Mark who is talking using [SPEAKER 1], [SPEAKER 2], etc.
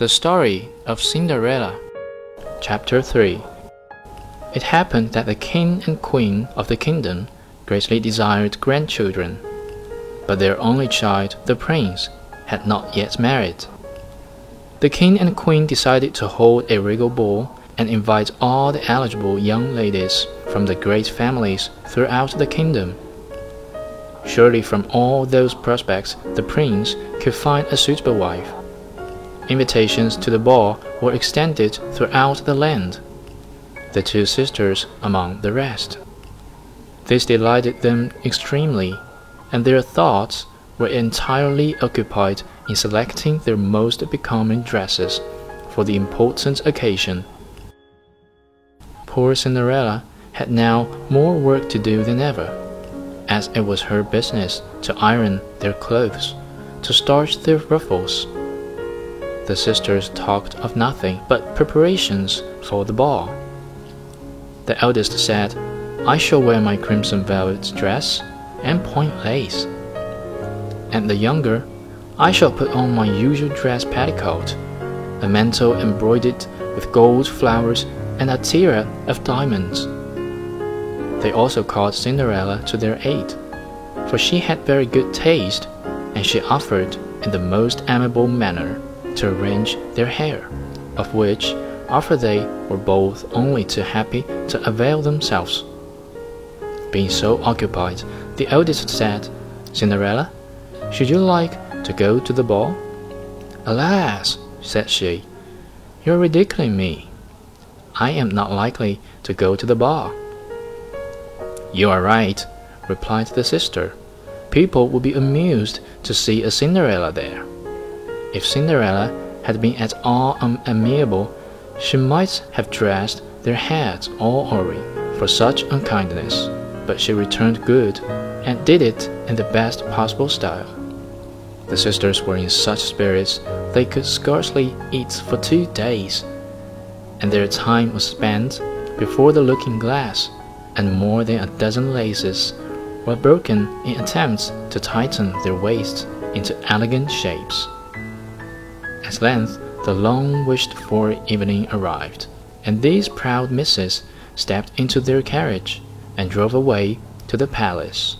[SPEAKER 1] The Story of Cinderella. Chapter 3 It happened that the king and queen of the kingdom greatly desired grandchildren, but their only child, the prince, had not yet married. The king and queen decided to hold a regal ball and invite all the eligible young ladies from the great families throughout the kingdom. Surely from all those prospects the prince could find a suitable wife. Invitations to the ball were extended throughout the land, the two sisters among the rest. This delighted them extremely, and their thoughts were entirely occupied in selecting their most becoming dresses for the important occasion. Poor Cinderella had now more work to do than ever, as it was her business to iron their clothes, to starch their ruffles. The sisters talked of nothing but preparations for the ball. The eldest said, I shall wear my crimson velvet dress and point lace. And the younger, I shall put on my usual dress petticoat, a mantle embroidered with gold flowers and a tiara of diamonds. They also called Cinderella to their aid, for she had very good taste, and she offered in the most amiable manner to arrange their hair, of which offer they were both only too happy to avail themselves. Being so occupied, the eldest said, Cinderella, should you like to go to the ball? Alas, said she, you are ridiculing me. I am not likely to go to the ball. You are right, replied the sister. People would be amused to see a Cinderella there. If Cinderella had been at all amiable, she might have dressed their heads all awry for such unkindness, but she returned good, and did it in the best possible style. The sisters were in such spirits they could scarcely eat for two days, and their time was spent before the looking glass, and more than a dozen laces were broken in attempts to tighten their waists into elegant shapes. At length the long wished for evening arrived, and these proud misses stepped into their carriage and drove away to the palace.